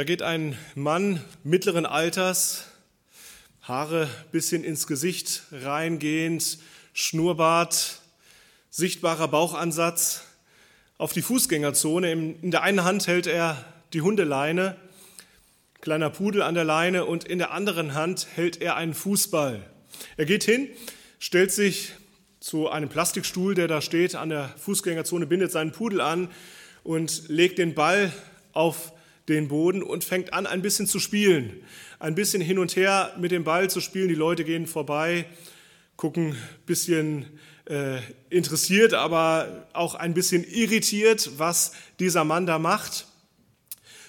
Da geht ein Mann mittleren Alters, Haare bisschen ins Gesicht reingehend, Schnurrbart, sichtbarer Bauchansatz, auf die Fußgängerzone. In der einen Hand hält er die Hundeleine, kleiner Pudel an der Leine, und in der anderen Hand hält er einen Fußball. Er geht hin, stellt sich zu einem Plastikstuhl, der da steht an der Fußgängerzone, bindet seinen Pudel an und legt den Ball auf den Boden und fängt an, ein bisschen zu spielen. Ein bisschen hin und her mit dem Ball zu spielen. Die Leute gehen vorbei, gucken ein bisschen äh, interessiert, aber auch ein bisschen irritiert, was dieser Mann da macht.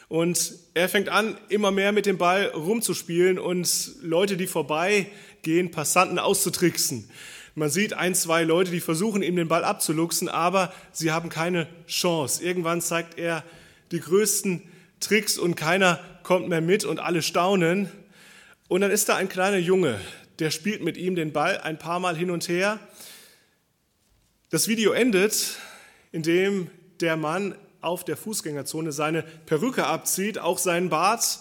Und er fängt an, immer mehr mit dem Ball rumzuspielen und Leute, die vorbeigehen, Passanten auszutricksen. Man sieht ein, zwei Leute, die versuchen, ihm den Ball abzuluxen, aber sie haben keine Chance. Irgendwann zeigt er die größten Tricks und keiner kommt mehr mit und alle staunen. Und dann ist da ein kleiner Junge, der spielt mit ihm den Ball ein paar Mal hin und her. Das Video endet, indem der Mann auf der Fußgängerzone seine Perücke abzieht, auch seinen Bart.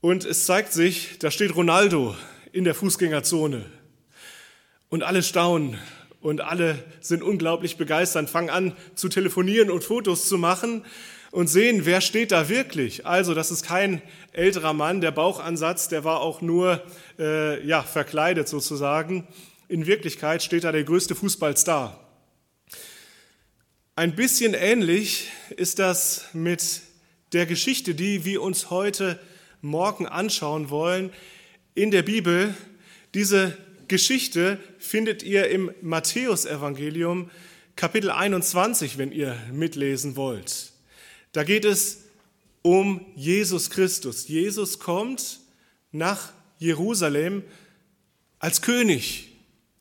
Und es zeigt sich, da steht Ronaldo in der Fußgängerzone. Und alle staunen und alle sind unglaublich begeistert, fangen an zu telefonieren und Fotos zu machen und sehen, wer steht da wirklich. Also das ist kein älterer Mann, der Bauchansatz, der war auch nur äh, ja, verkleidet sozusagen. In Wirklichkeit steht da der größte Fußballstar. Ein bisschen ähnlich ist das mit der Geschichte, die wir uns heute Morgen anschauen wollen. In der Bibel, diese Geschichte findet ihr im Matthäusevangelium Kapitel 21, wenn ihr mitlesen wollt. Da geht es um Jesus Christus. Jesus kommt nach Jerusalem als König,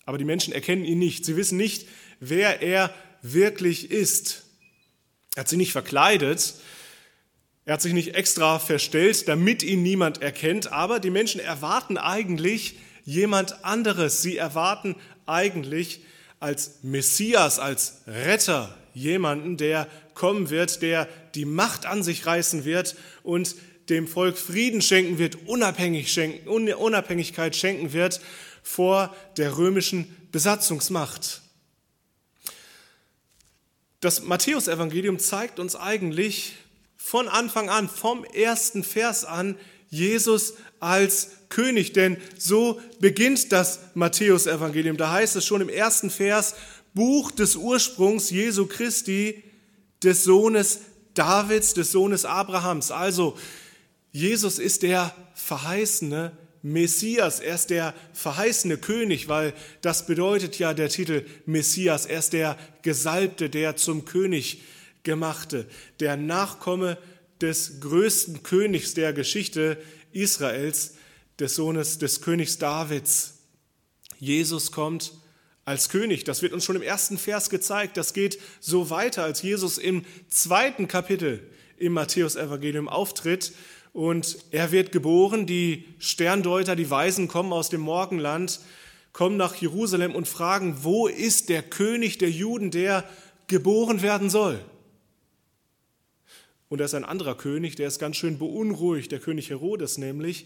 aber die Menschen erkennen ihn nicht. Sie wissen nicht, wer er wirklich ist. Er hat sich nicht verkleidet, er hat sich nicht extra verstellt, damit ihn niemand erkennt, aber die Menschen erwarten eigentlich, jemand anderes. Sie erwarten eigentlich als Messias, als Retter jemanden, der kommen wird, der die Macht an sich reißen wird und dem Volk Frieden schenken wird, unabhängig schenken, Unabhängigkeit schenken wird vor der römischen Besatzungsmacht. Das Matthäusevangelium zeigt uns eigentlich von Anfang an, vom ersten Vers an, Jesus als König, denn so beginnt das Matthäusevangelium. Da heißt es schon im ersten Vers, Buch des Ursprungs Jesu Christi, des Sohnes Davids, des Sohnes Abrahams. Also Jesus ist der verheißene Messias, er ist der verheißene König, weil das bedeutet ja der Titel Messias, er ist der Gesalbte, der zum König gemachte, der Nachkomme des größten Königs der Geschichte Israels, des Sohnes des Königs Davids. Jesus kommt als König. Das wird uns schon im ersten Vers gezeigt. Das geht so weiter, als Jesus im zweiten Kapitel im Matthäusevangelium auftritt. Und er wird geboren. Die Sterndeuter, die Weisen kommen aus dem Morgenland, kommen nach Jerusalem und fragen, wo ist der König der Juden, der geboren werden soll? Und da ist ein anderer König, der ist ganz schön beunruhigt, der König Herodes nämlich,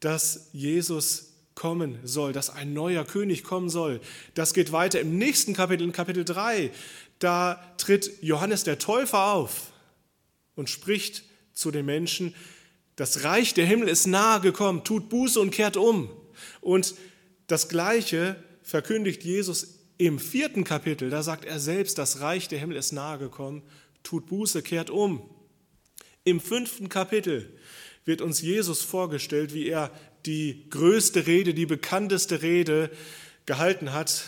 dass Jesus kommen soll, dass ein neuer König kommen soll. Das geht weiter im nächsten Kapitel, in Kapitel 3. Da tritt Johannes der Täufer auf und spricht zu den Menschen, das Reich der Himmel ist nahe gekommen, tut Buße und kehrt um. Und das Gleiche verkündigt Jesus im vierten Kapitel. Da sagt er selbst, das Reich der Himmel ist nahe gekommen, tut Buße, kehrt um. Im fünften Kapitel wird uns Jesus vorgestellt, wie er die größte Rede, die bekannteste Rede gehalten hat,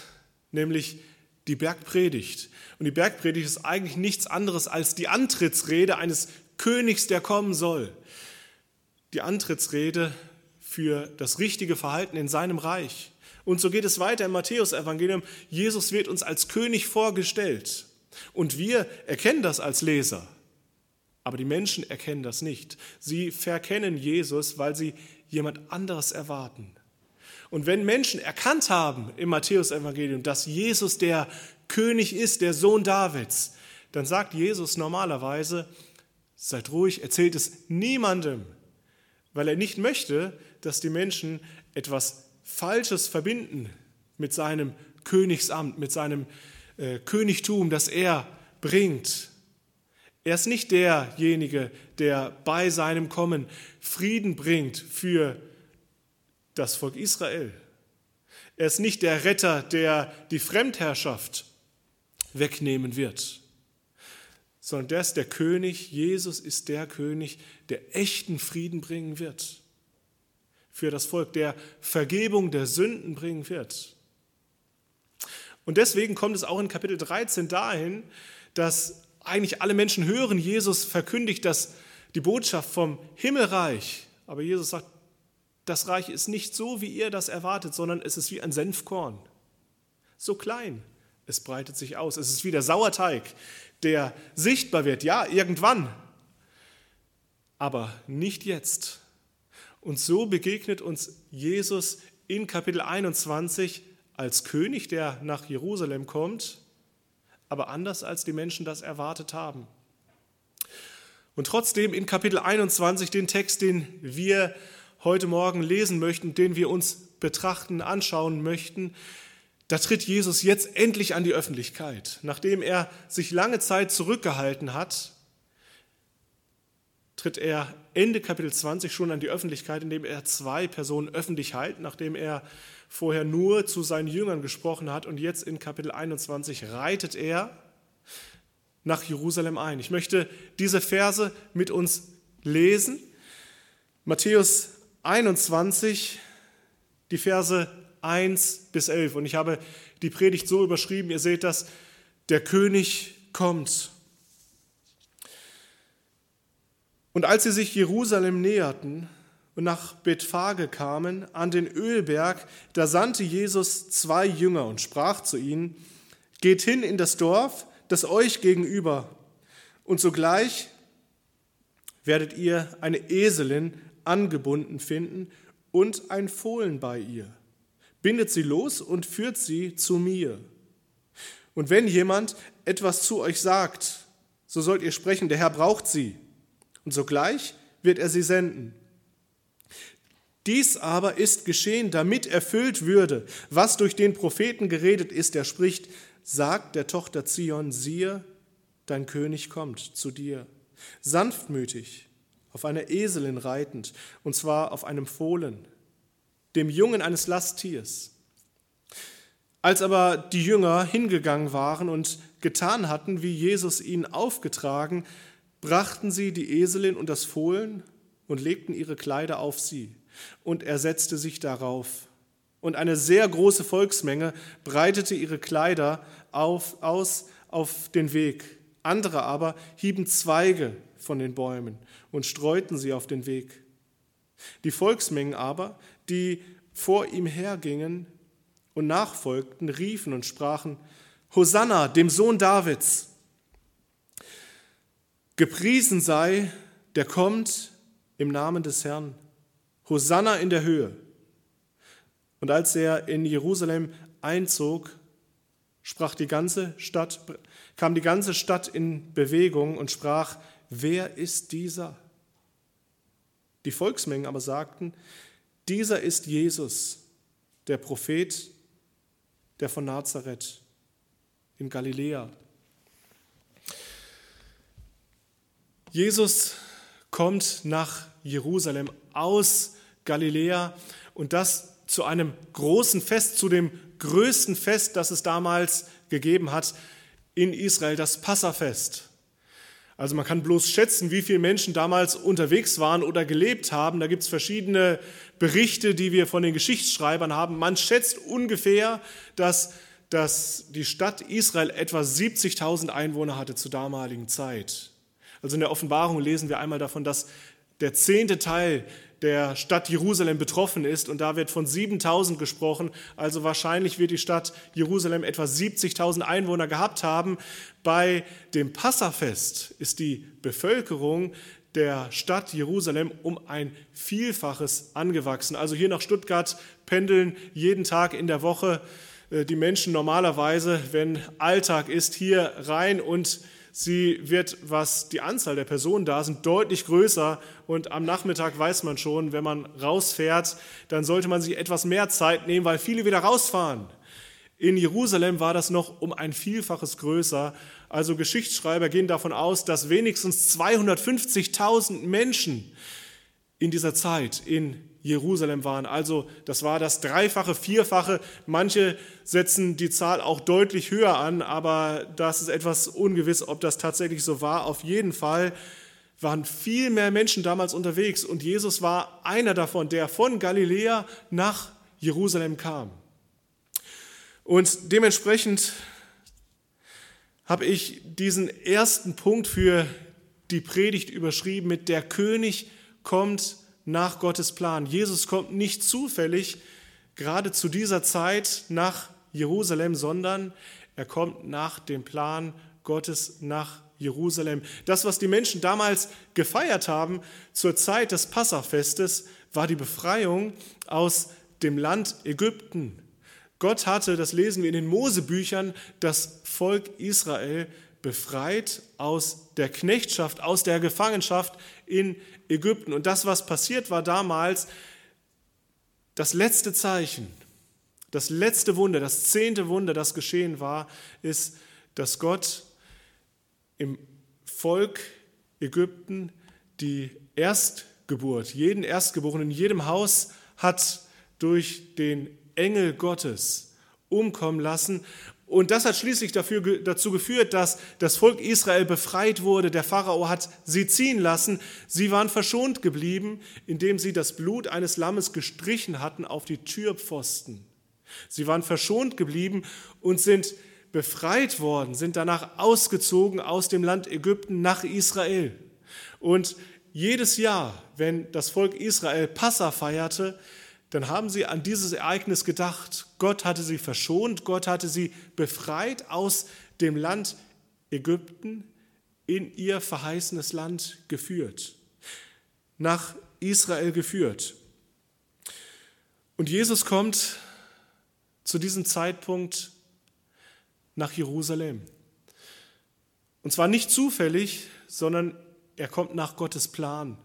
nämlich die Bergpredigt. Und die Bergpredigt ist eigentlich nichts anderes als die Antrittsrede eines Königs, der kommen soll. Die Antrittsrede für das richtige Verhalten in seinem Reich. Und so geht es weiter im Matthäusevangelium. Jesus wird uns als König vorgestellt. Und wir erkennen das als Leser. Aber die Menschen erkennen das nicht. Sie verkennen Jesus, weil sie jemand anderes erwarten. Und wenn Menschen erkannt haben im Matthäusevangelium, dass Jesus der König ist, der Sohn Davids, dann sagt Jesus normalerweise, Seid ruhig, erzählt es niemandem, weil er nicht möchte, dass die Menschen etwas Falsches verbinden mit seinem Königsamt, mit seinem äh, Königtum, das er bringt. Er ist nicht derjenige, der bei seinem Kommen Frieden bringt für das Volk Israel. Er ist nicht der Retter, der die Fremdherrschaft wegnehmen wird, sondern der ist der König. Jesus ist der König, der echten Frieden bringen wird für das Volk, der Vergebung der Sünden bringen wird. Und deswegen kommt es auch in Kapitel 13 dahin, dass eigentlich alle Menschen hören, Jesus verkündigt das, die Botschaft vom Himmelreich. Aber Jesus sagt, das Reich ist nicht so, wie ihr das erwartet, sondern es ist wie ein Senfkorn. So klein, es breitet sich aus. Es ist wie der Sauerteig, der sichtbar wird. Ja, irgendwann, aber nicht jetzt. Und so begegnet uns Jesus in Kapitel 21 als König, der nach Jerusalem kommt, aber anders als die Menschen das erwartet haben. Und trotzdem in Kapitel 21 den Text, den wir heute Morgen lesen möchten, den wir uns betrachten, anschauen möchten, da tritt Jesus jetzt endlich an die Öffentlichkeit. Nachdem er sich lange Zeit zurückgehalten hat, tritt er Ende Kapitel 20 schon an die Öffentlichkeit, indem er zwei Personen öffentlich heilt, nachdem er vorher nur zu seinen Jüngern gesprochen hat und jetzt in Kapitel 21 reitet er nach Jerusalem ein. Ich möchte diese Verse mit uns lesen. Matthäus 21, die Verse 1 bis 11. Und ich habe die Predigt so überschrieben, ihr seht das, der König kommt. Und als sie sich Jerusalem näherten, und nach Bethphage kamen, an den Ölberg, da sandte Jesus zwei Jünger und sprach zu ihnen, Geht hin in das Dorf, das euch gegenüber, und sogleich werdet ihr eine Eselin angebunden finden und ein Fohlen bei ihr. Bindet sie los und führt sie zu mir. Und wenn jemand etwas zu euch sagt, so sollt ihr sprechen, der Herr braucht sie. Und sogleich wird er sie senden. Dies aber ist geschehen, damit erfüllt würde, was durch den Propheten geredet ist, der spricht, sagt der Tochter Zion, siehe, dein König kommt zu dir, sanftmütig, auf einer Eselin reitend, und zwar auf einem Fohlen, dem Jungen eines Lasttiers. Als aber die Jünger hingegangen waren und getan hatten, wie Jesus ihnen aufgetragen, brachten sie die Eselin und das Fohlen und legten ihre Kleider auf sie und er setzte sich darauf. Und eine sehr große Volksmenge breitete ihre Kleider auf, aus auf den Weg. Andere aber hieben Zweige von den Bäumen und streuten sie auf den Weg. Die Volksmengen aber, die vor ihm hergingen und nachfolgten, riefen und sprachen, Hosanna, dem Sohn Davids. Gepriesen sei, der kommt im Namen des Herrn. Hosanna in der Höhe. Und als er in Jerusalem einzog, sprach die ganze Stadt, kam die ganze Stadt in Bewegung und sprach, wer ist dieser? Die Volksmengen aber sagten, dieser ist Jesus, der Prophet, der von Nazareth in Galiläa. Jesus kommt nach Jerusalem aus Galiläa und das zu einem großen Fest, zu dem größten Fest, das es damals gegeben hat in Israel, das Passafest. Also man kann bloß schätzen, wie viele Menschen damals unterwegs waren oder gelebt haben. Da gibt es verschiedene Berichte, die wir von den Geschichtsschreibern haben. Man schätzt ungefähr, dass, dass die Stadt Israel etwa 70.000 Einwohner hatte zur damaligen Zeit. Also in der Offenbarung lesen wir einmal davon, dass der zehnte Teil der Stadt Jerusalem betroffen ist. Und da wird von 7000 gesprochen. Also wahrscheinlich wird die Stadt Jerusalem etwa 70.000 Einwohner gehabt haben. Bei dem Passafest ist die Bevölkerung der Stadt Jerusalem um ein Vielfaches angewachsen. Also hier nach Stuttgart pendeln jeden Tag in der Woche äh, die Menschen normalerweise, wenn Alltag ist, hier rein und Sie wird, was die Anzahl der Personen da sind, deutlich größer. Und am Nachmittag weiß man schon, wenn man rausfährt, dann sollte man sich etwas mehr Zeit nehmen, weil viele wieder rausfahren. In Jerusalem war das noch um ein Vielfaches größer. Also Geschichtsschreiber gehen davon aus, dass wenigstens 250.000 Menschen in dieser Zeit in Jerusalem waren. Also das war das Dreifache, Vierfache. Manche setzen die Zahl auch deutlich höher an, aber das ist etwas ungewiss, ob das tatsächlich so war. Auf jeden Fall waren viel mehr Menschen damals unterwegs und Jesus war einer davon, der von Galiläa nach Jerusalem kam. Und dementsprechend habe ich diesen ersten Punkt für die Predigt überschrieben mit der König kommt nach Gottes Plan. Jesus kommt nicht zufällig gerade zu dieser Zeit nach Jerusalem, sondern er kommt nach dem Plan Gottes nach Jerusalem. Das, was die Menschen damals gefeiert haben zur Zeit des Passafestes, war die Befreiung aus dem Land Ägypten. Gott hatte, das lesen wir in den Mosebüchern, das Volk Israel befreit aus der Knechtschaft, aus der Gefangenschaft in Ägypten. Und das, was passiert war damals, das letzte Zeichen, das letzte Wunder, das zehnte Wunder, das geschehen war, ist, dass Gott im Volk Ägypten die Erstgeburt, jeden Erstgeborenen in jedem Haus hat durch den Engel Gottes umkommen lassen und das hat schließlich dafür, dazu geführt, dass das Volk Israel befreit wurde. Der Pharao hat sie ziehen lassen. Sie waren verschont geblieben, indem sie das Blut eines Lammes gestrichen hatten auf die Türpfosten. Sie waren verschont geblieben und sind befreit worden, sind danach ausgezogen aus dem Land Ägypten nach Israel. Und jedes Jahr, wenn das Volk Israel Passa feierte, dann haben sie an dieses Ereignis gedacht. Gott hatte sie verschont, Gott hatte sie befreit aus dem Land Ägypten in ihr verheißenes Land geführt, nach Israel geführt. Und Jesus kommt zu diesem Zeitpunkt nach Jerusalem. Und zwar nicht zufällig, sondern er kommt nach Gottes Plan.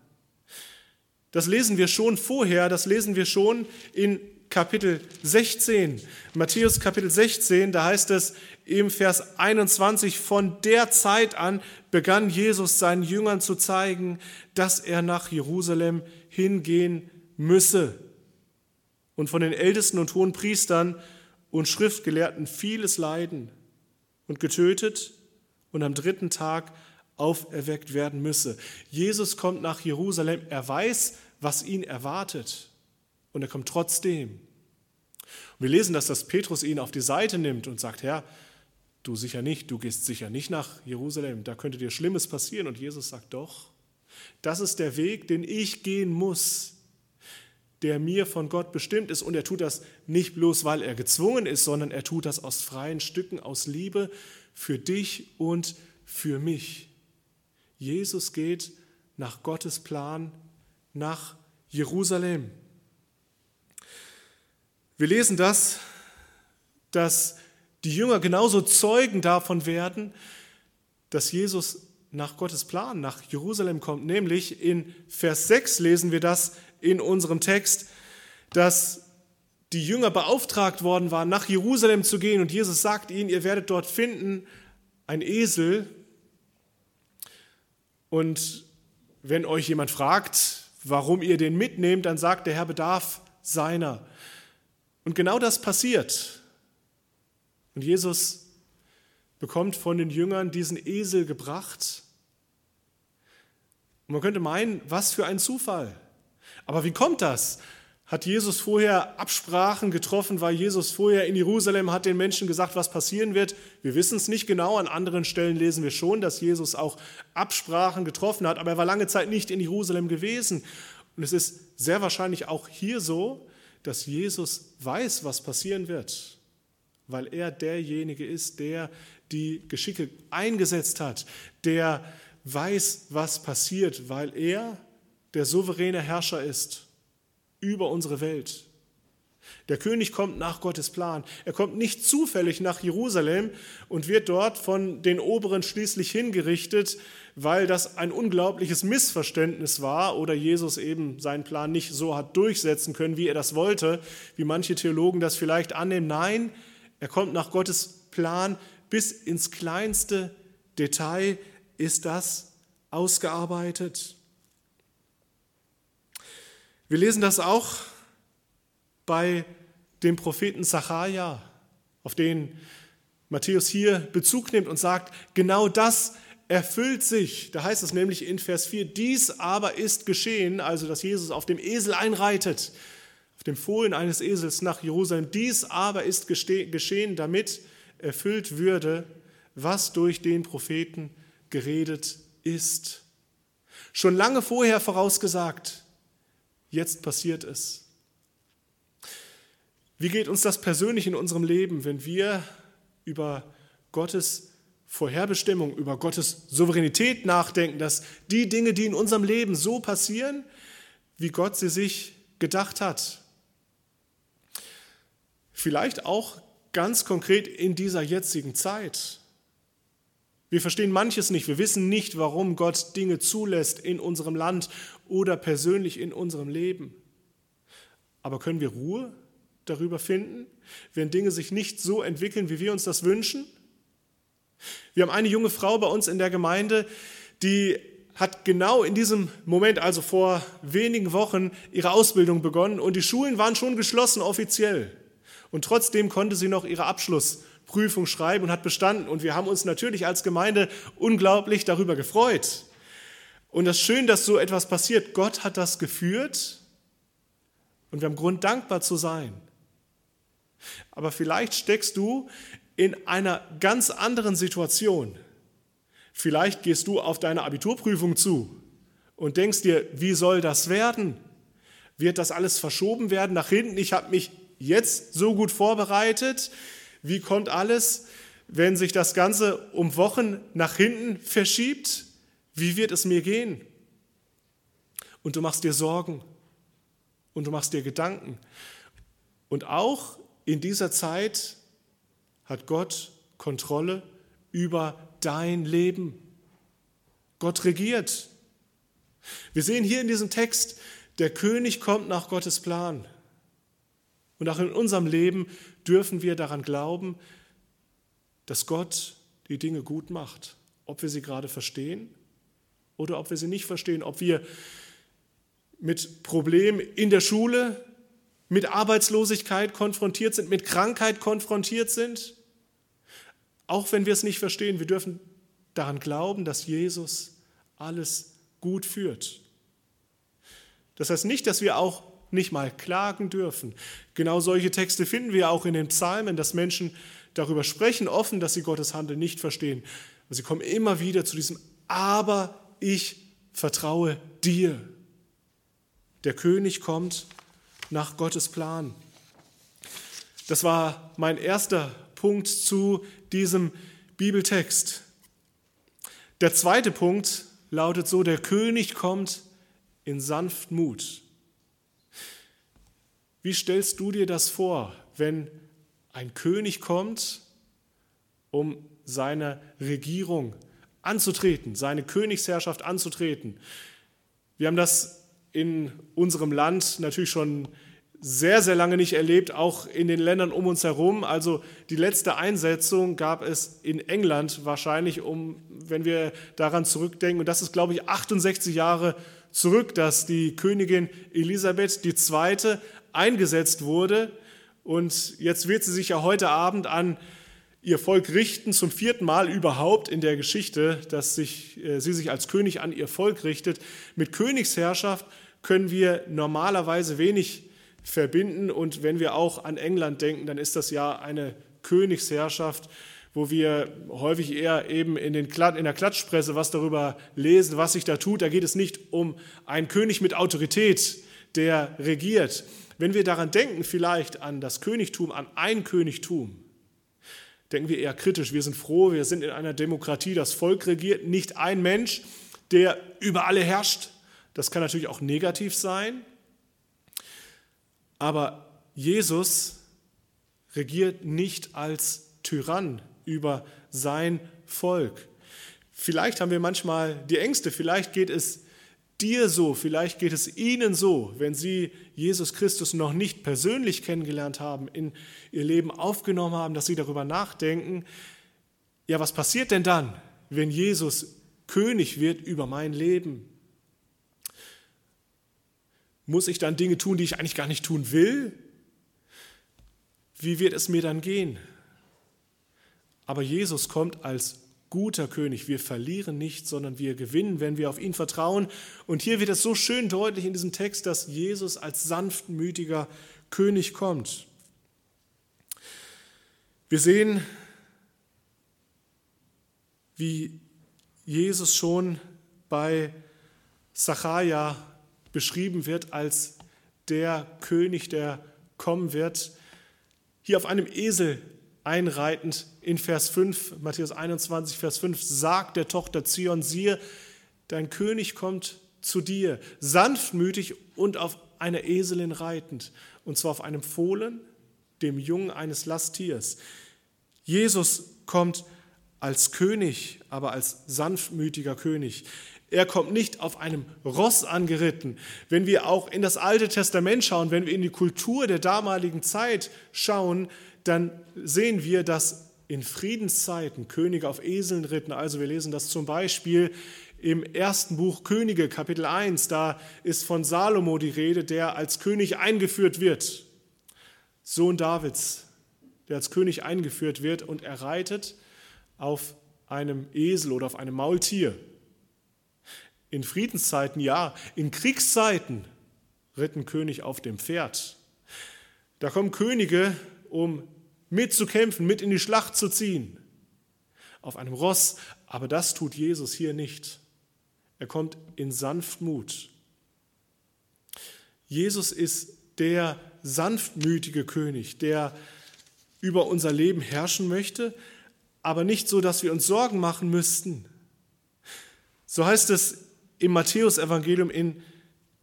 Das lesen wir schon vorher, das lesen wir schon in Kapitel 16. Matthäus Kapitel 16, da heißt es im Vers 21, von der Zeit an begann Jesus seinen Jüngern zu zeigen, dass er nach Jerusalem hingehen müsse und von den Ältesten und hohen Priestern und Schriftgelehrten vieles leiden und getötet und am dritten Tag auferweckt werden müsse. Jesus kommt nach Jerusalem, er weiß, was ihn erwartet und er kommt trotzdem. Und wir lesen, dass das Petrus ihn auf die Seite nimmt und sagt, Herr, du sicher nicht, du gehst sicher nicht nach Jerusalem, da könnte dir Schlimmes passieren. Und Jesus sagt, doch, das ist der Weg, den ich gehen muss, der mir von Gott bestimmt ist. Und er tut das nicht bloß, weil er gezwungen ist, sondern er tut das aus freien Stücken, aus Liebe für dich und für mich. Jesus geht nach Gottes Plan, nach Jerusalem. Wir lesen das, dass die Jünger genauso Zeugen davon werden, dass Jesus nach Gottes Plan nach Jerusalem kommt. Nämlich in Vers 6 lesen wir das in unserem Text, dass die Jünger beauftragt worden waren, nach Jerusalem zu gehen. Und Jesus sagt ihnen, ihr werdet dort finden ein Esel, und wenn euch jemand fragt, warum ihr den mitnehmt, dann sagt der Herr bedarf seiner. Und genau das passiert. Und Jesus bekommt von den Jüngern diesen Esel gebracht. Und man könnte meinen, was für ein Zufall. Aber wie kommt das? Hat Jesus vorher Absprachen getroffen? War Jesus vorher in Jerusalem, hat den Menschen gesagt, was passieren wird? Wir wissen es nicht genau. An anderen Stellen lesen wir schon, dass Jesus auch Absprachen getroffen hat, aber er war lange Zeit nicht in Jerusalem gewesen. Und es ist sehr wahrscheinlich auch hier so, dass Jesus weiß, was passieren wird, weil er derjenige ist, der die Geschicke eingesetzt hat, der weiß, was passiert, weil er der souveräne Herrscher ist über unsere Welt. Der König kommt nach Gottes Plan. Er kommt nicht zufällig nach Jerusalem und wird dort von den Oberen schließlich hingerichtet, weil das ein unglaubliches Missverständnis war oder Jesus eben seinen Plan nicht so hat durchsetzen können, wie er das wollte, wie manche Theologen das vielleicht annehmen. Nein, er kommt nach Gottes Plan bis ins kleinste Detail ist das ausgearbeitet. Wir lesen das auch bei dem Propheten Zacharia, auf den Matthäus hier Bezug nimmt und sagt, genau das erfüllt sich. Da heißt es nämlich in Vers 4, dies aber ist geschehen, also dass Jesus auf dem Esel einreitet, auf dem Fohlen eines Esels nach Jerusalem. Dies aber ist geschehen, damit erfüllt würde, was durch den Propheten geredet ist. Schon lange vorher vorausgesagt, jetzt passiert es. Wie geht uns das persönlich in unserem Leben, wenn wir über Gottes Vorherbestimmung, über Gottes Souveränität nachdenken, dass die Dinge, die in unserem Leben so passieren, wie Gott sie sich gedacht hat. Vielleicht auch ganz konkret in dieser jetzigen Zeit. Wir verstehen manches nicht, wir wissen nicht, warum Gott Dinge zulässt in unserem Land oder persönlich in unserem Leben. Aber können wir Ruhe darüber finden, wenn Dinge sich nicht so entwickeln, wie wir uns das wünschen? Wir haben eine junge Frau bei uns in der Gemeinde, die hat genau in diesem Moment, also vor wenigen Wochen, ihre Ausbildung begonnen und die Schulen waren schon geschlossen offiziell. Und trotzdem konnte sie noch ihre Abschlussprüfung schreiben und hat bestanden. Und wir haben uns natürlich als Gemeinde unglaublich darüber gefreut. Und das ist schön, dass so etwas passiert. Gott hat das geführt und wir haben Grund, dankbar zu sein. Aber vielleicht steckst du in einer ganz anderen Situation. Vielleicht gehst du auf deine Abiturprüfung zu und denkst dir, wie soll das werden? Wird das alles verschoben werden nach hinten? Ich habe mich jetzt so gut vorbereitet. Wie kommt alles, wenn sich das Ganze um Wochen nach hinten verschiebt? Wie wird es mir gehen? Und du machst dir Sorgen und du machst dir Gedanken. Und auch in dieser Zeit hat Gott Kontrolle über dein Leben. Gott regiert. Wir sehen hier in diesem Text, der König kommt nach Gottes Plan. Und auch in unserem Leben dürfen wir daran glauben, dass Gott die Dinge gut macht, ob wir sie gerade verstehen oder ob wir sie nicht verstehen, ob wir mit Problemen in der Schule, mit Arbeitslosigkeit konfrontiert sind, mit Krankheit konfrontiert sind. Auch wenn wir es nicht verstehen, wir dürfen daran glauben, dass Jesus alles gut führt. Das heißt nicht, dass wir auch nicht mal klagen dürfen. Genau solche Texte finden wir auch in den Psalmen, dass Menschen darüber sprechen, offen, dass sie Gottes Handel nicht verstehen. Und sie kommen immer wieder zu diesem Aber ich vertraue dir. Der König kommt nach Gottes Plan. Das war mein erster Punkt zu diesem Bibeltext. Der zweite Punkt lautet so, der König kommt in Sanftmut. Wie stellst du dir das vor, wenn ein König kommt, um seine Regierung anzutreten, seine Königsherrschaft anzutreten? Wir haben das in unserem Land natürlich schon sehr, sehr lange nicht erlebt, auch in den Ländern um uns herum. Also die letzte Einsetzung gab es in England wahrscheinlich, um, wenn wir daran zurückdenken, und das ist, glaube ich, 68 Jahre zurück, dass die Königin Elisabeth II. eingesetzt wurde. Und jetzt wird sie sich ja heute Abend an ihr Volk richten, zum vierten Mal überhaupt in der Geschichte, dass sich, äh, sie sich als König an ihr Volk richtet. Mit Königsherrschaft können wir normalerweise wenig verbinden. Und wenn wir auch an England denken, dann ist das ja eine Königsherrschaft, wo wir häufig eher eben in, den, in der Klatschpresse was darüber lesen, was sich da tut. Da geht es nicht um einen König mit Autorität, der regiert. Wenn wir daran denken, vielleicht an das Königtum, an ein Königtum, denken wir eher kritisch. Wir sind froh, wir sind in einer Demokratie, das Volk regiert, nicht ein Mensch, der über alle herrscht. Das kann natürlich auch negativ sein, aber Jesus regiert nicht als Tyrann über sein Volk. Vielleicht haben wir manchmal die Ängste, vielleicht geht es dir so, vielleicht geht es ihnen so, wenn sie Jesus Christus noch nicht persönlich kennengelernt haben, in ihr Leben aufgenommen haben, dass sie darüber nachdenken, ja, was passiert denn dann, wenn Jesus König wird über mein Leben? Muss ich dann Dinge tun, die ich eigentlich gar nicht tun will? Wie wird es mir dann gehen? Aber Jesus kommt als guter König. Wir verlieren nicht, sondern wir gewinnen, wenn wir auf ihn vertrauen. Und hier wird es so schön deutlich in diesem Text, dass Jesus als sanftmütiger König kommt. Wir sehen, wie Jesus schon bei Zachariah beschrieben wird als der König, der kommen wird. Hier auf einem Esel einreitend in Vers 5, Matthäus 21, Vers 5, sagt der Tochter Zion, siehe, dein König kommt zu dir, sanftmütig und auf einer Eselin reitend, und zwar auf einem Fohlen, dem Jungen eines Lasttiers. Jesus kommt als König, aber als sanftmütiger König. Er kommt nicht auf einem Ross angeritten. Wenn wir auch in das Alte Testament schauen, wenn wir in die Kultur der damaligen Zeit schauen, dann sehen wir, dass in Friedenszeiten Könige auf Eseln ritten. Also wir lesen das zum Beispiel im ersten Buch Könige, Kapitel 1. Da ist von Salomo die Rede, der als König eingeführt wird. Sohn Davids, der als König eingeführt wird und er reitet auf einem Esel oder auf einem Maultier. In Friedenszeiten ja, in Kriegszeiten ritten König auf dem Pferd. Da kommen Könige um mitzukämpfen, mit in die Schlacht zu ziehen. Auf einem Ross, aber das tut Jesus hier nicht. Er kommt in Sanftmut. Jesus ist der sanftmütige König, der über unser Leben herrschen möchte, aber nicht so, dass wir uns Sorgen machen müssten. So heißt es im Matthäusevangelium in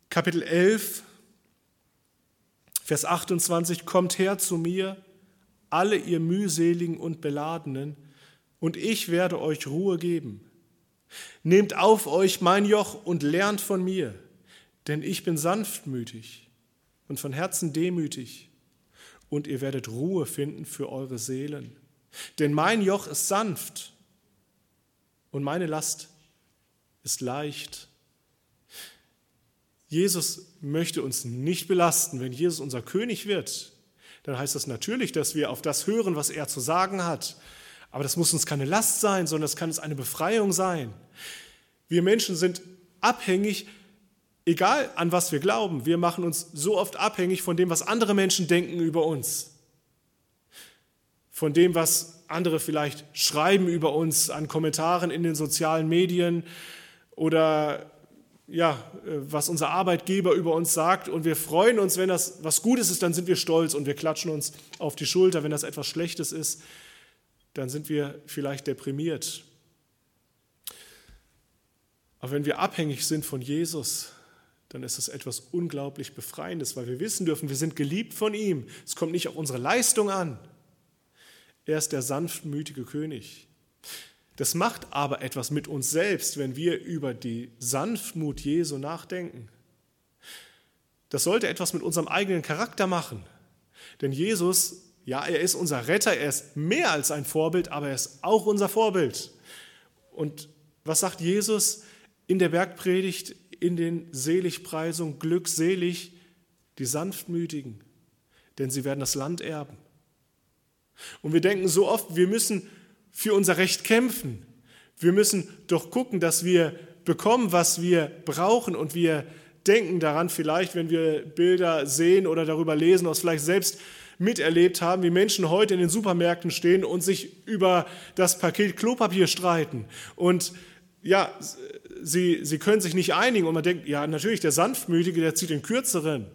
Kapitel 11, Vers 28, kommt her zu mir, alle ihr mühseligen und beladenen, und ich werde euch Ruhe geben. Nehmt auf euch mein Joch und lernt von mir, denn ich bin sanftmütig und von Herzen demütig, und ihr werdet Ruhe finden für eure Seelen. Denn mein Joch ist sanft und meine Last ist leicht. Jesus möchte uns nicht belasten. Wenn Jesus unser König wird, dann heißt das natürlich, dass wir auf das hören, was er zu sagen hat. Aber das muss uns keine Last sein, sondern es kann uns eine Befreiung sein. Wir Menschen sind abhängig, egal an was wir glauben. Wir machen uns so oft abhängig von dem, was andere Menschen denken über uns. Von dem, was andere vielleicht schreiben über uns an Kommentaren in den sozialen Medien oder ja, äh, was unser Arbeitgeber über uns sagt und wir freuen uns, wenn das was Gutes ist, dann sind wir stolz und wir klatschen uns auf die Schulter. Wenn das etwas Schlechtes ist, dann sind wir vielleicht deprimiert. Aber wenn wir abhängig sind von Jesus, dann ist das etwas unglaublich Befreiendes, weil wir wissen dürfen, wir sind geliebt von ihm. Es kommt nicht auf unsere Leistung an. Er ist der sanftmütige König. Das macht aber etwas mit uns selbst, wenn wir über die Sanftmut Jesu nachdenken. Das sollte etwas mit unserem eigenen Charakter machen. Denn Jesus, ja, er ist unser Retter, er ist mehr als ein Vorbild, aber er ist auch unser Vorbild. Und was sagt Jesus in der Bergpredigt, in den Seligpreisungen, glückselig die Sanftmütigen, denn sie werden das Land erben. Und wir denken so oft, wir müssen für unser Recht kämpfen. Wir müssen doch gucken, dass wir bekommen, was wir brauchen und wir denken daran vielleicht, wenn wir Bilder sehen oder darüber lesen, was vielleicht selbst miterlebt haben, wie Menschen heute in den Supermärkten stehen und sich über das Paket Klopapier streiten. Und ja, sie, sie können sich nicht einigen und man denkt, ja, natürlich, der Sanftmütige, der zieht den Kürzeren.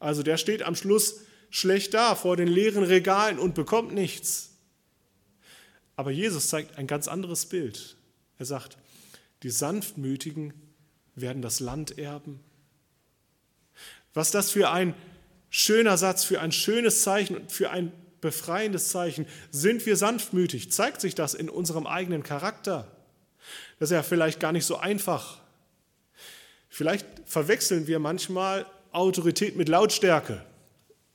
Also der steht am Schluss schlecht da vor den leeren Regalen und bekommt nichts. Aber Jesus zeigt ein ganz anderes Bild. Er sagt, die Sanftmütigen werden das Land erben. Was das für ein schöner Satz, für ein schönes Zeichen und für ein befreiendes Zeichen. Sind wir sanftmütig? Zeigt sich das in unserem eigenen Charakter? Das ist ja vielleicht gar nicht so einfach. Vielleicht verwechseln wir manchmal Autorität mit Lautstärke,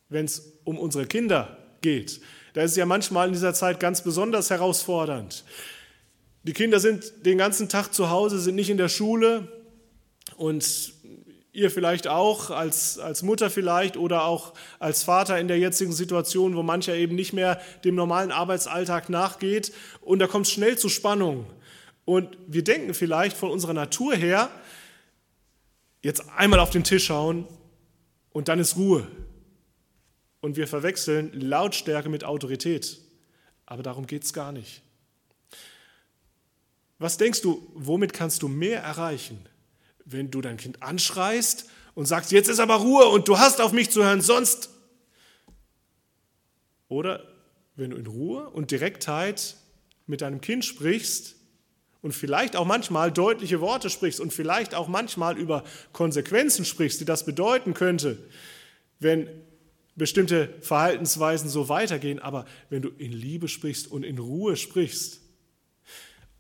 wenn es um unsere Kinder geht. Da ist es ja manchmal in dieser Zeit ganz besonders herausfordernd. Die Kinder sind den ganzen Tag zu Hause, sind nicht in der Schule und ihr vielleicht auch, als, als Mutter vielleicht oder auch als Vater in der jetzigen Situation, wo mancher eben nicht mehr dem normalen Arbeitsalltag nachgeht und da kommt es schnell zu Spannung. Und wir denken vielleicht von unserer Natur her, jetzt einmal auf den Tisch schauen und dann ist Ruhe. Und wir verwechseln Lautstärke mit Autorität. Aber darum geht es gar nicht. Was denkst du, womit kannst du mehr erreichen? Wenn du dein Kind anschreist und sagst, jetzt ist aber Ruhe und du hast auf mich zu hören, sonst. Oder wenn du in Ruhe und Direktheit mit deinem Kind sprichst und vielleicht auch manchmal deutliche Worte sprichst und vielleicht auch manchmal über Konsequenzen sprichst, die das bedeuten könnte, wenn bestimmte Verhaltensweisen so weitergehen, aber wenn du in Liebe sprichst und in Ruhe sprichst,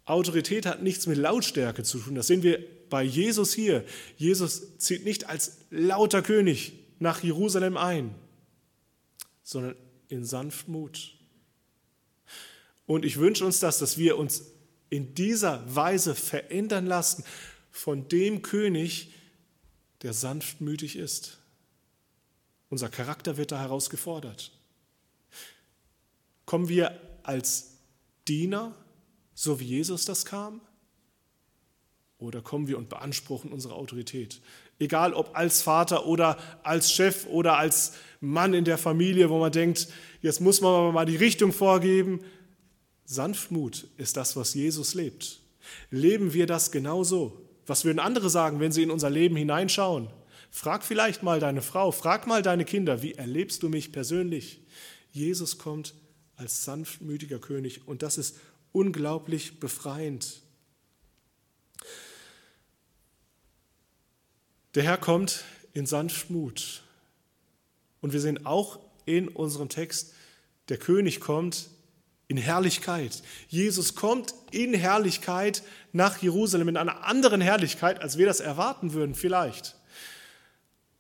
Autorität hat nichts mit Lautstärke zu tun. Das sehen wir bei Jesus hier. Jesus zieht nicht als lauter König nach Jerusalem ein, sondern in Sanftmut. Und ich wünsche uns das, dass wir uns in dieser Weise verändern lassen von dem König, der sanftmütig ist. Unser Charakter wird da herausgefordert. Kommen wir als Diener, so wie Jesus das kam? Oder kommen wir und beanspruchen unsere Autorität? Egal ob als Vater oder als Chef oder als Mann in der Familie, wo man denkt, jetzt muss man mal die Richtung vorgeben. Sanftmut ist das, was Jesus lebt. Leben wir das genauso? Was würden andere sagen, wenn sie in unser Leben hineinschauen? Frag vielleicht mal deine Frau, frag mal deine Kinder, wie erlebst du mich persönlich? Jesus kommt als sanftmütiger König und das ist unglaublich befreiend. Der Herr kommt in Sanftmut. Und wir sehen auch in unserem Text, der König kommt in Herrlichkeit. Jesus kommt in Herrlichkeit nach Jerusalem, in einer anderen Herrlichkeit, als wir das erwarten würden, vielleicht.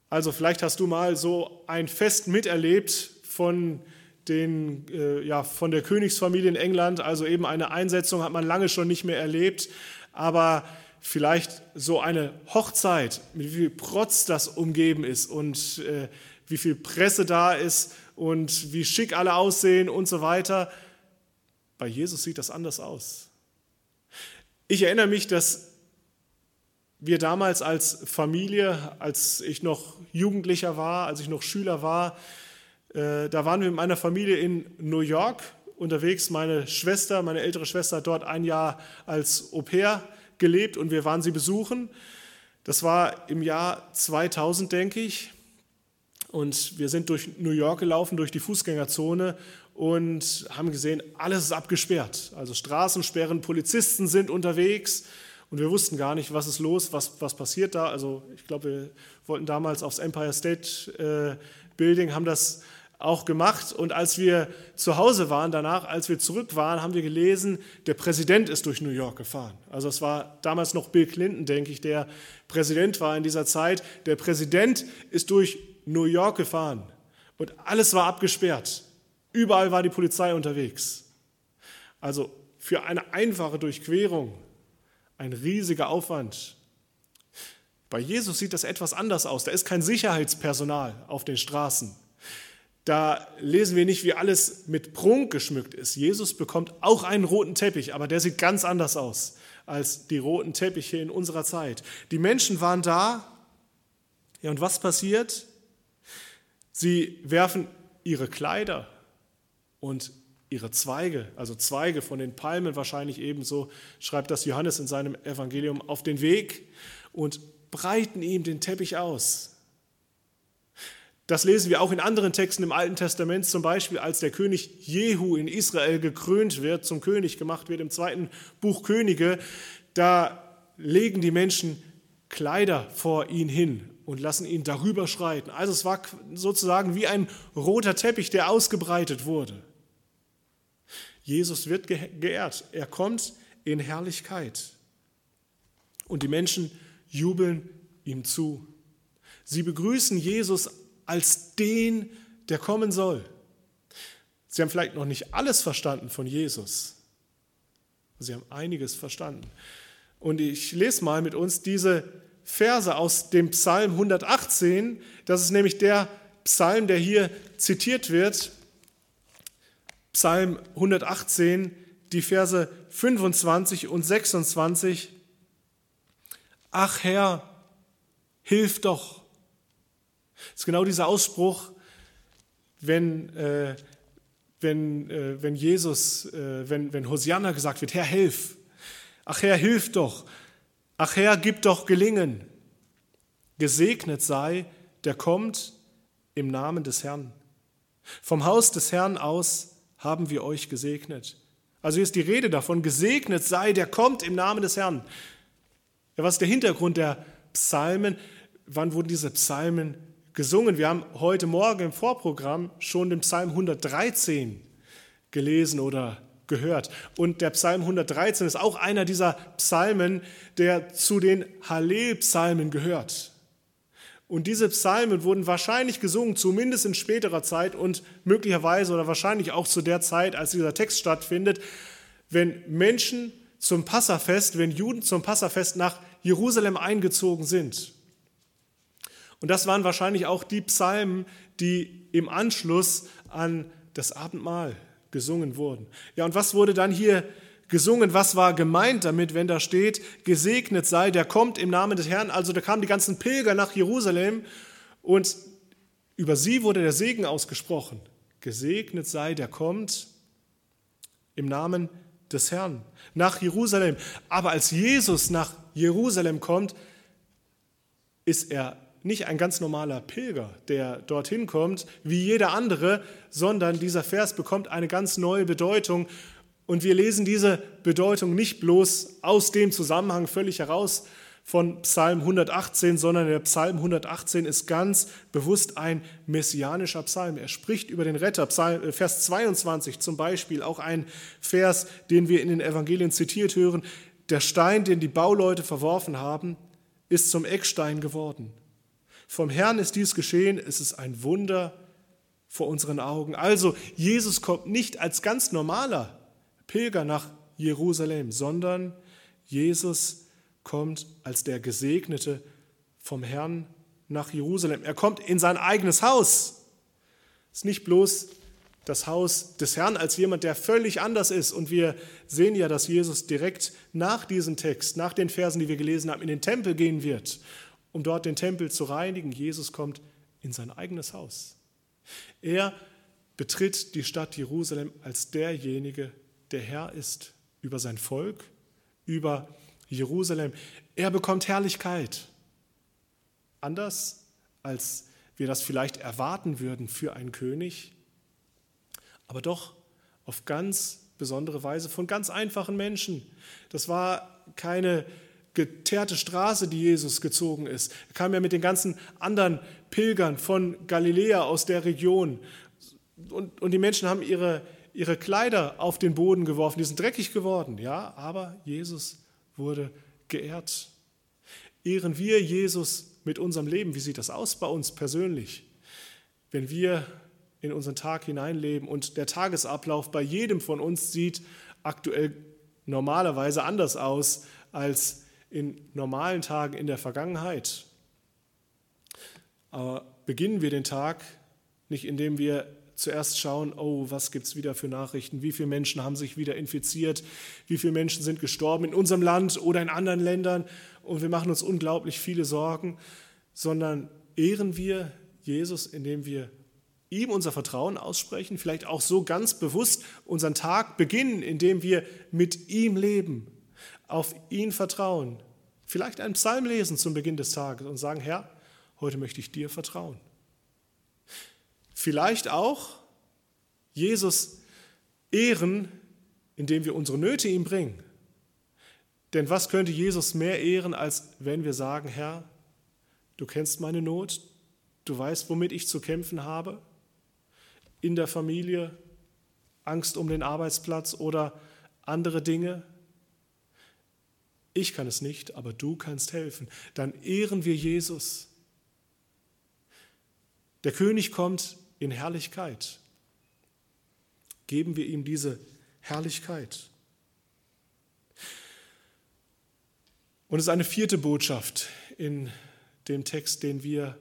Also vielleicht hast du mal so ein Fest miterlebt von, den, äh, ja, von der Königsfamilie in England. Also eben eine Einsetzung hat man lange schon nicht mehr erlebt. Aber vielleicht so eine Hochzeit, mit wie viel Protz das umgeben ist und äh, wie viel Presse da ist und wie schick alle aussehen und so weiter. Bei Jesus sieht das anders aus. Ich erinnere mich, dass wir damals als Familie, als ich noch Jugendlicher war, als ich noch Schüler war, äh, da waren wir mit meiner Familie in New York unterwegs. Meine Schwester, meine ältere Schwester hat dort ein Jahr als Au pair gelebt und wir waren sie besuchen. Das war im Jahr 2000, denke ich. Und wir sind durch New York gelaufen, durch die Fußgängerzone und haben gesehen, alles ist abgesperrt. Also Straßensperren, Polizisten sind unterwegs. Und wir wussten gar nicht, was ist los, was, was passiert da. Also ich glaube, wir wollten damals aufs Empire State äh, Building, haben das auch gemacht. Und als wir zu Hause waren, danach, als wir zurück waren, haben wir gelesen, der Präsident ist durch New York gefahren. Also es war damals noch Bill Clinton, denke ich, der Präsident war in dieser Zeit. Der Präsident ist durch New York gefahren und alles war abgesperrt. Überall war die Polizei unterwegs. Also für eine einfache Durchquerung ein riesiger Aufwand. Bei Jesus sieht das etwas anders aus. Da ist kein Sicherheitspersonal auf den Straßen. Da lesen wir nicht, wie alles mit Prunk geschmückt ist. Jesus bekommt auch einen roten Teppich, aber der sieht ganz anders aus als die roten Teppiche in unserer Zeit. Die Menschen waren da. Ja, und was passiert? Sie werfen ihre Kleider und ihre Zweige, also Zweige von den Palmen wahrscheinlich ebenso, schreibt das Johannes in seinem Evangelium, auf den Weg und breiten ihm den Teppich aus. Das lesen wir auch in anderen Texten im Alten Testament, zum Beispiel als der König Jehu in Israel gekrönt wird, zum König gemacht wird im zweiten Buch Könige. Da legen die Menschen Kleider vor ihn hin und lassen ihn darüber schreiten. Also es war sozusagen wie ein roter Teppich, der ausgebreitet wurde. Jesus wird geehrt. Er kommt in Herrlichkeit. Und die Menschen jubeln ihm zu. Sie begrüßen Jesus als den, der kommen soll. Sie haben vielleicht noch nicht alles verstanden von Jesus. Sie haben einiges verstanden. Und ich lese mal mit uns diese Verse aus dem Psalm 118. Das ist nämlich der Psalm, der hier zitiert wird. Psalm 118, die Verse 25 und 26. Ach Herr, hilf doch. Das ist genau dieser Ausspruch, wenn, äh, wenn, äh, wenn Jesus, äh, wenn, wenn Hosianna gesagt wird, Herr, hilf. Ach Herr, hilf doch. Ach Herr, gib doch gelingen. Gesegnet sei, der kommt im Namen des Herrn. Vom Haus des Herrn aus haben wir euch gesegnet. Also hier ist die Rede davon, gesegnet sei, der kommt im Namen des Herrn. Ja, was ist der Hintergrund der Psalmen? Wann wurden diese Psalmen gesungen? Wir haben heute Morgen im Vorprogramm schon den Psalm 113 gelesen oder gehört. Und der Psalm 113 ist auch einer dieser Psalmen, der zu den Hallel-Psalmen gehört. Und diese Psalmen wurden wahrscheinlich gesungen, zumindest in späterer Zeit und möglicherweise oder wahrscheinlich auch zu der Zeit, als dieser Text stattfindet, wenn Menschen zum Passafest, wenn Juden zum Passafest nach Jerusalem eingezogen sind. Und das waren wahrscheinlich auch die Psalmen, die im Anschluss an das Abendmahl gesungen wurden. Ja, und was wurde dann hier gesungen, was war gemeint damit, wenn da steht, gesegnet sei, der kommt im Namen des Herrn. Also da kamen die ganzen Pilger nach Jerusalem und über sie wurde der Segen ausgesprochen. Gesegnet sei, der kommt im Namen des Herrn nach Jerusalem. Aber als Jesus nach Jerusalem kommt, ist er nicht ein ganz normaler Pilger, der dorthin kommt, wie jeder andere, sondern dieser Vers bekommt eine ganz neue Bedeutung und wir lesen diese Bedeutung nicht bloß aus dem Zusammenhang völlig heraus von Psalm 118, sondern der Psalm 118 ist ganz bewusst ein messianischer Psalm. Er spricht über den Retter. Psalm, äh, Vers 22 zum Beispiel, auch ein Vers, den wir in den Evangelien zitiert hören. Der Stein, den die Bauleute verworfen haben, ist zum Eckstein geworden. Vom Herrn ist dies geschehen. Es ist ein Wunder vor unseren Augen. Also, Jesus kommt nicht als ganz normaler Pilger nach Jerusalem, sondern Jesus kommt als der Gesegnete vom Herrn nach Jerusalem. Er kommt in sein eigenes Haus. Es ist nicht bloß das Haus des Herrn als jemand, der völlig anders ist. Und wir sehen ja, dass Jesus direkt nach diesem Text, nach den Versen, die wir gelesen haben, in den Tempel gehen wird, um dort den Tempel zu reinigen. Jesus kommt in sein eigenes Haus. Er betritt die Stadt Jerusalem als derjenige, der Herr ist über sein Volk, über Jerusalem. Er bekommt Herrlichkeit. Anders als wir das vielleicht erwarten würden für einen König, aber doch auf ganz besondere Weise von ganz einfachen Menschen. Das war keine geteerte Straße, die Jesus gezogen ist. Er kam ja mit den ganzen anderen Pilgern von Galiläa aus der Region. Und, und die Menschen haben ihre, ihre Kleider auf den Boden geworfen, die sind dreckig geworden, ja, aber Jesus wurde geehrt. Ehren wir Jesus mit unserem Leben? Wie sieht das aus bei uns persönlich? Wenn wir in unseren Tag hineinleben und der Tagesablauf bei jedem von uns sieht aktuell normalerweise anders aus als in normalen Tagen in der Vergangenheit. Aber beginnen wir den Tag nicht, indem wir zuerst schauen, oh, was gibt es wieder für Nachrichten, wie viele Menschen haben sich wieder infiziert, wie viele Menschen sind gestorben in unserem Land oder in anderen Ländern? Und wir machen uns unglaublich viele Sorgen, sondern ehren wir Jesus, indem wir ihm unser Vertrauen aussprechen, vielleicht auch so ganz bewusst unseren Tag beginnen, indem wir mit ihm leben, auf ihn vertrauen, vielleicht einen Psalm lesen zum Beginn des Tages und sagen, Herr, heute möchte ich dir vertrauen. Vielleicht auch Jesus ehren, indem wir unsere Nöte ihm bringen. Denn was könnte Jesus mehr ehren, als wenn wir sagen, Herr, Du kennst meine Not, du weißt, womit ich zu kämpfen habe, in der Familie, Angst um den Arbeitsplatz oder andere Dinge. Ich kann es nicht, aber du kannst helfen. Dann ehren wir Jesus. Der König kommt in Herrlichkeit. Geben wir ihm diese Herrlichkeit. Und es ist eine vierte Botschaft in dem Text, den wir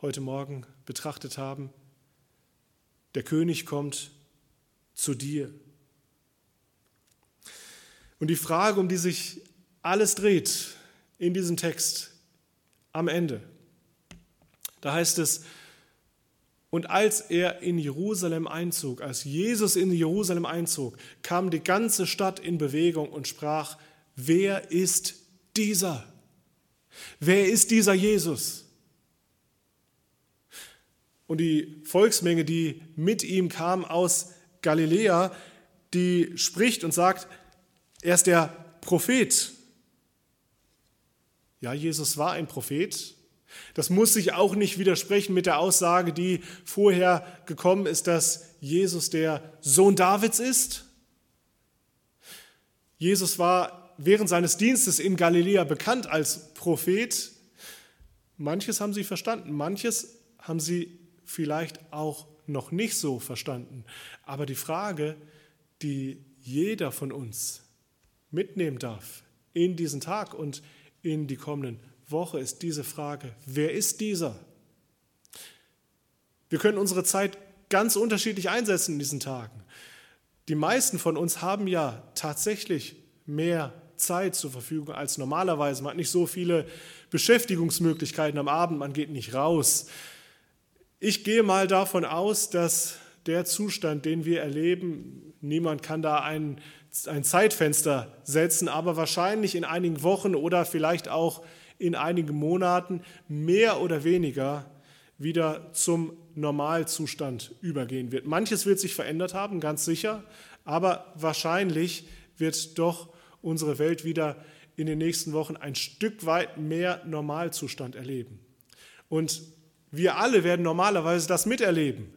heute Morgen betrachtet haben. Der König kommt zu dir. Und die Frage, um die sich alles dreht in diesem Text am Ende, da heißt es, und als er in Jerusalem einzog, als Jesus in Jerusalem einzog, kam die ganze Stadt in Bewegung und sprach, wer ist dieser? Wer ist dieser Jesus? Und die Volksmenge, die mit ihm kam aus Galiläa, die spricht und sagt, er ist der Prophet. Ja, Jesus war ein Prophet. Das muss sich auch nicht widersprechen mit der Aussage, die vorher gekommen ist, dass Jesus der Sohn Davids ist. Jesus war während seines Dienstes in Galiläa bekannt als Prophet. Manches haben sie verstanden, manches haben sie vielleicht auch noch nicht so verstanden. Aber die Frage, die jeder von uns mitnehmen darf in diesen Tag und in die kommenden Woche, ist diese Frage, wer ist dieser? Wir können unsere Zeit ganz unterschiedlich einsetzen in diesen Tagen. Die meisten von uns haben ja tatsächlich mehr Zeit zur Verfügung als normalerweise. Man hat nicht so viele Beschäftigungsmöglichkeiten am Abend, man geht nicht raus. Ich gehe mal davon aus, dass der Zustand, den wir erleben, niemand kann da ein, ein Zeitfenster setzen, aber wahrscheinlich in einigen Wochen oder vielleicht auch in einigen Monaten mehr oder weniger wieder zum Normalzustand übergehen wird. Manches wird sich verändert haben, ganz sicher, aber wahrscheinlich wird doch unsere Welt wieder in den nächsten Wochen ein Stück weit mehr Normalzustand erleben. Und wir alle werden normalerweise das miterleben.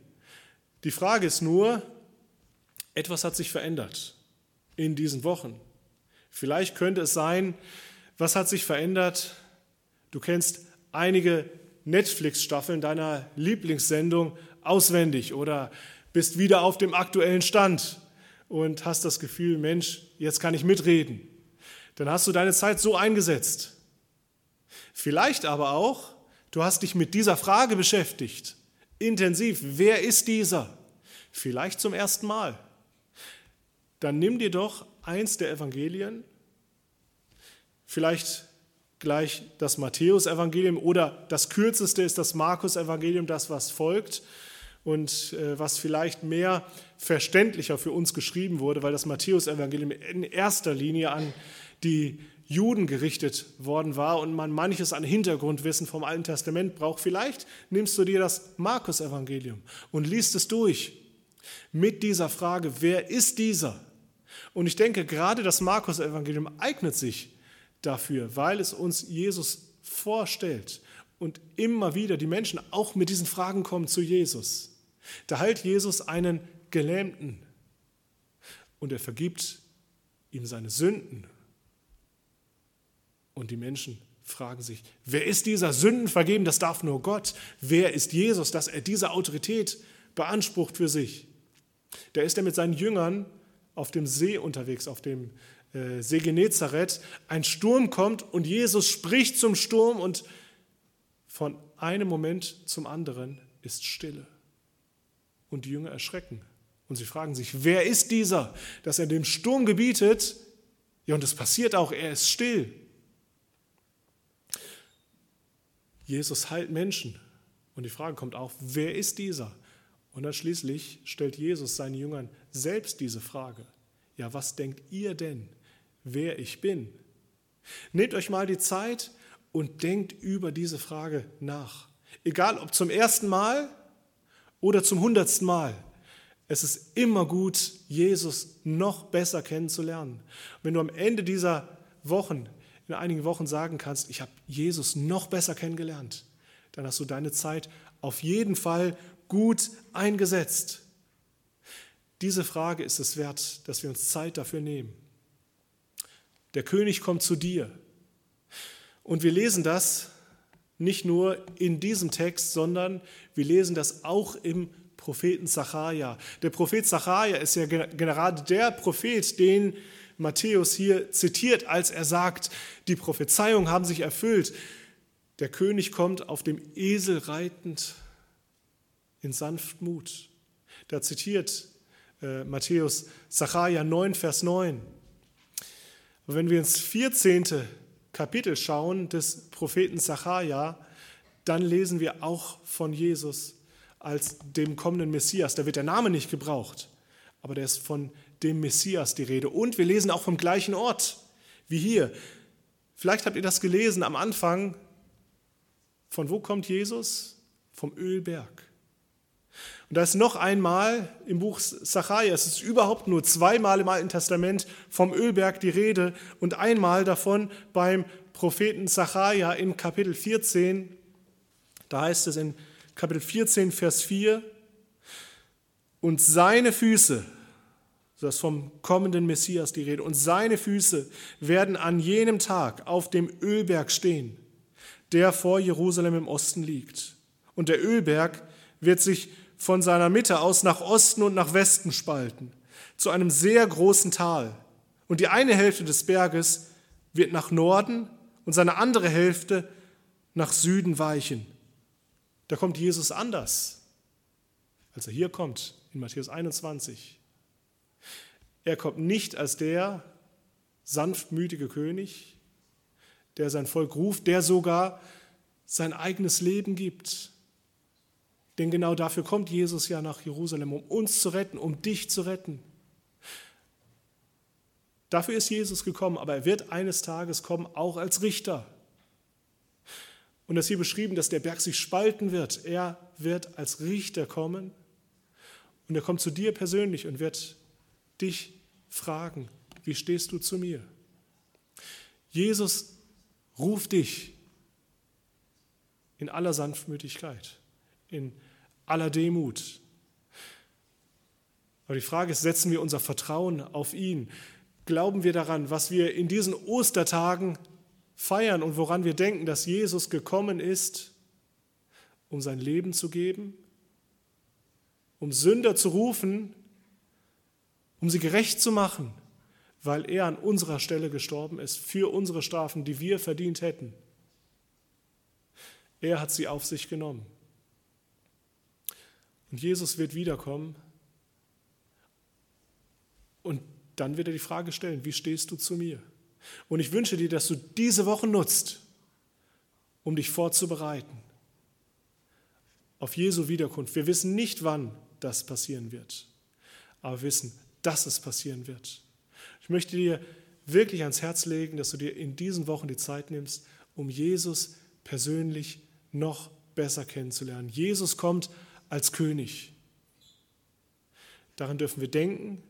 Die Frage ist nur, etwas hat sich verändert in diesen Wochen. Vielleicht könnte es sein, was hat sich verändert? Du kennst einige Netflix-Staffeln deiner Lieblingssendung auswendig oder bist wieder auf dem aktuellen Stand und hast das Gefühl, Mensch, jetzt kann ich mitreden. Dann hast du deine Zeit so eingesetzt. Vielleicht aber auch, du hast dich mit dieser Frage beschäftigt, intensiv. Wer ist dieser? Vielleicht zum ersten Mal. Dann nimm dir doch eins der Evangelien, vielleicht gleich das Matthäusevangelium oder das kürzeste ist das Markus-Evangelium, das was folgt und äh, was vielleicht mehr verständlicher für uns geschrieben wurde, weil das Matthäusevangelium in erster Linie an die Juden gerichtet worden war und man manches an Hintergrundwissen vom Alten Testament braucht. Vielleicht nimmst du dir das Markus-Evangelium und liest es durch mit dieser Frage, wer ist dieser? Und ich denke, gerade das Markus-Evangelium eignet sich dafür, weil es uns Jesus vorstellt und immer wieder die Menschen auch mit diesen Fragen kommen zu Jesus. Da heilt Jesus einen Gelähmten und er vergibt ihm seine Sünden. Und die Menschen fragen sich, wer ist dieser Sünden vergeben? Das darf nur Gott. Wer ist Jesus, dass er diese Autorität beansprucht für sich? Da ist er mit seinen Jüngern auf dem See unterwegs, auf dem äh, See Genezareth. Ein Sturm kommt und Jesus spricht zum Sturm und von einem Moment zum anderen ist Stille. Und die Jünger erschrecken und sie fragen sich, wer ist dieser, dass er dem Sturm gebietet? Ja, und es passiert auch, er ist still. Jesus heilt Menschen. Und die Frage kommt auch, wer ist dieser? Und dann schließlich stellt Jesus seinen Jüngern selbst diese Frage. Ja, was denkt ihr denn, wer ich bin? Nehmt euch mal die Zeit und denkt über diese Frage nach. Egal ob zum ersten Mal oder zum hundertsten Mal. Es ist immer gut, Jesus noch besser kennenzulernen. Wenn du am Ende dieser Wochen in einigen Wochen sagen kannst, ich habe Jesus noch besser kennengelernt, dann hast du deine Zeit auf jeden Fall gut eingesetzt. Diese Frage ist es wert, dass wir uns Zeit dafür nehmen. Der König kommt zu dir. Und wir lesen das nicht nur in diesem Text, sondern wir lesen das auch im Propheten Zacharia. Der Prophet Zacharia ist ja gerade der Prophet, den Matthäus hier zitiert, als er sagt, die Prophezeiungen haben sich erfüllt. Der König kommt auf dem Esel reitend in Sanftmut. Da zitiert äh, Matthäus Zacharia 9, Vers 9. Und wenn wir ins 14. Kapitel schauen des Propheten Zacharia, dann lesen wir auch von Jesus als dem kommenden Messias. Da wird der Name nicht gebraucht, aber der ist von dem Messias die Rede. Und wir lesen auch vom gleichen Ort wie hier. Vielleicht habt ihr das gelesen am Anfang. Von wo kommt Jesus? Vom Ölberg. Und da ist noch einmal im Buch Sacharja, es ist überhaupt nur zweimal im Alten Testament vom Ölberg die Rede und einmal davon beim Propheten Sacharja in Kapitel 14. Da heißt es in Kapitel 14, Vers 4, und seine Füße, das ist vom kommenden Messias die Rede, und seine Füße werden an jenem Tag auf dem Ölberg stehen, der vor Jerusalem im Osten liegt. Und der Ölberg wird sich von seiner Mitte aus nach Osten und nach Westen spalten, zu einem sehr großen Tal. Und die eine Hälfte des Berges wird nach Norden und seine andere Hälfte nach Süden weichen. Da kommt Jesus anders, als er hier kommt in Matthäus 21. Er kommt nicht als der sanftmütige König, der sein Volk ruft, der sogar sein eigenes Leben gibt, denn genau dafür kommt Jesus ja nach Jerusalem, um uns zu retten, um dich zu retten. Dafür ist Jesus gekommen, aber er wird eines Tages kommen, auch als Richter. Und es ist hier beschrieben, dass der Berg sich spalten wird. Er wird als Richter kommen und er kommt zu dir persönlich und wird dich fragen, wie stehst du zu mir? Jesus ruft dich in aller Sanftmütigkeit, in aller Demut. Aber die Frage ist, setzen wir unser Vertrauen auf ihn? Glauben wir daran, was wir in diesen Ostertagen feiern und woran wir denken, dass Jesus gekommen ist, um sein Leben zu geben, um Sünder zu rufen, um sie gerecht zu machen, weil er an unserer Stelle gestorben ist, für unsere Strafen, die wir verdient hätten. Er hat sie auf sich genommen. Und Jesus wird wiederkommen und dann wird er die Frage stellen, wie stehst du zu mir? Und ich wünsche dir, dass du diese Woche nutzt, um dich vorzubereiten auf Jesu Wiederkunft. Wir wissen nicht, wann das passieren wird, aber wir wissen, dass es passieren wird. Ich möchte dir wirklich ans Herz legen, dass du dir in diesen Wochen die Zeit nimmst, um Jesus persönlich noch besser kennenzulernen. Jesus kommt als König. Daran dürfen wir denken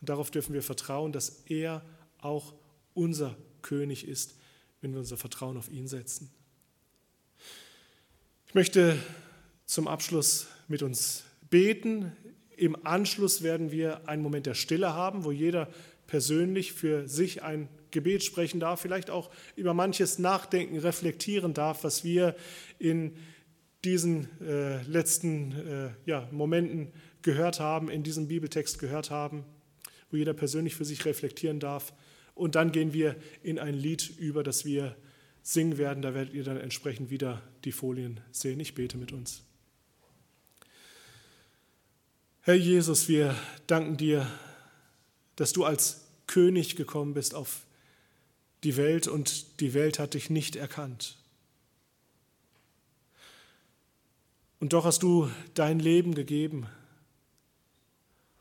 und darauf dürfen wir vertrauen, dass er auch unser König ist, wenn wir unser Vertrauen auf ihn setzen. Ich möchte zum Abschluss mit uns beten. Im Anschluss werden wir einen Moment der Stille haben, wo jeder persönlich für sich ein Gebet sprechen darf, vielleicht auch über manches nachdenken, reflektieren darf, was wir in diesen äh, letzten äh, ja, Momenten gehört haben, in diesem Bibeltext gehört haben, wo jeder persönlich für sich reflektieren darf. Und dann gehen wir in ein Lied über, das wir singen werden. Da werdet ihr dann entsprechend wieder die Folien sehen. Ich bete mit uns. Herr Jesus, wir danken dir, dass du als König gekommen bist auf die Welt und die Welt hat dich nicht erkannt. Und doch hast du dein Leben gegeben,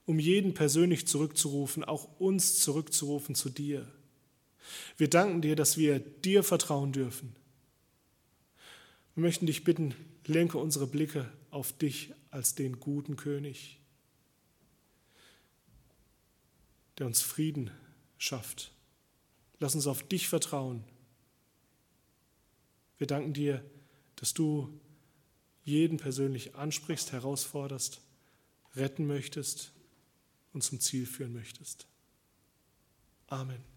um jeden persönlich zurückzurufen, auch uns zurückzurufen zu dir. Wir danken dir, dass wir dir vertrauen dürfen. Wir möchten dich bitten, lenke unsere Blicke auf dich als den guten König, der uns Frieden schafft. Lass uns auf dich vertrauen. Wir danken dir, dass du jeden persönlich ansprichst, herausforderst, retten möchtest und zum Ziel führen möchtest. Amen.